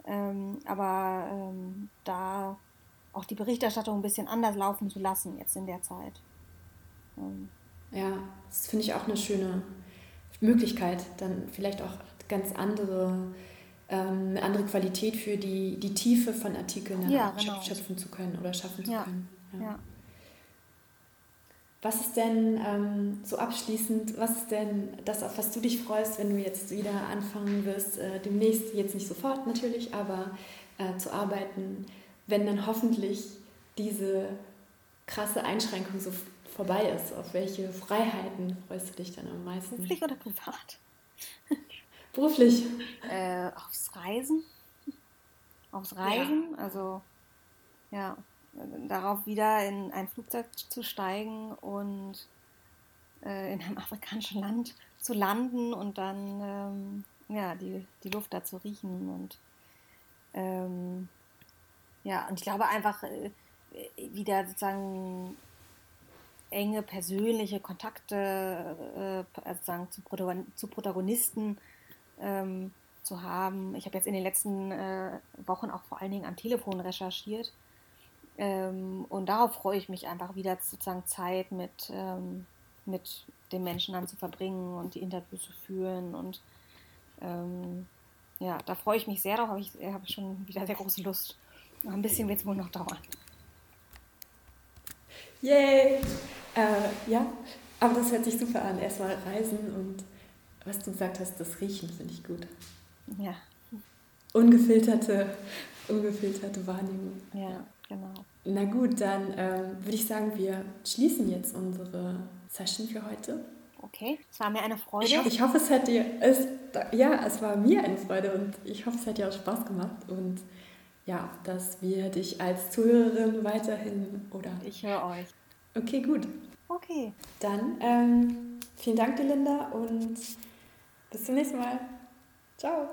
ähm, aber ähm, da auch die Berichterstattung ein bisschen anders laufen zu lassen jetzt in der Zeit. Ähm. Ja, das finde ich auch eine schöne, Möglichkeit, dann vielleicht auch ganz andere, ähm, eine andere Qualität für die, die Tiefe von Artikeln ja, genau. schöpfen zu können oder schaffen zu ja. können. Ja. ja. Was ist denn ähm, so abschließend, was ist denn das, auf was du dich freust, wenn du jetzt wieder anfangen wirst, äh, demnächst, jetzt nicht sofort natürlich, aber äh, zu arbeiten, wenn dann hoffentlich diese krasse Einschränkung so vorbei ist, auf welche Freiheiten freust du dich dann am meisten? Beruflich oder privat? Beruflich. Äh, aufs Reisen. Aufs Reisen, ja. also ja, darauf wieder in ein Flugzeug zu steigen und äh, in einem [LAUGHS] afrikanischen Land zu landen und dann ähm, ja, die, die Luft da zu riechen und ähm, ja, und ich glaube einfach äh, wieder sozusagen enge persönliche Kontakte äh, also sagen, zu, zu Protagonisten ähm, zu haben. Ich habe jetzt in den letzten äh, Wochen auch vor allen Dingen am Telefon recherchiert. Ähm, und darauf freue ich mich einfach wieder sozusagen Zeit mit, ähm, mit den Menschen dann zu verbringen und die Interviews zu führen. Und ähm, ja, da freue ich mich sehr darauf, habe ich, hab ich schon wieder sehr große Lust. ein bisschen wird es wohl noch dauern. Yay! Äh, ja, aber das hört sich super an. Erstmal reisen und was du gesagt hast, das Riechen finde ich gut. Ja. Ungefilterte, ungefilterte Wahrnehmung. Ja, genau. Na gut, dann ähm, würde ich sagen, wir schließen jetzt unsere Session für heute. Okay, es war mir eine Freude. Ich, ich hoffe, es hat dir, es, ja, es war mir eine Freude und ich hoffe, es hat dir auch Spaß gemacht und ja, dass wir dich als Zuhörerin weiterhin oder. Ich höre euch. Okay, gut. Okay. Dann ähm, vielen Dank, Linda, und bis zum nächsten Mal. Ciao.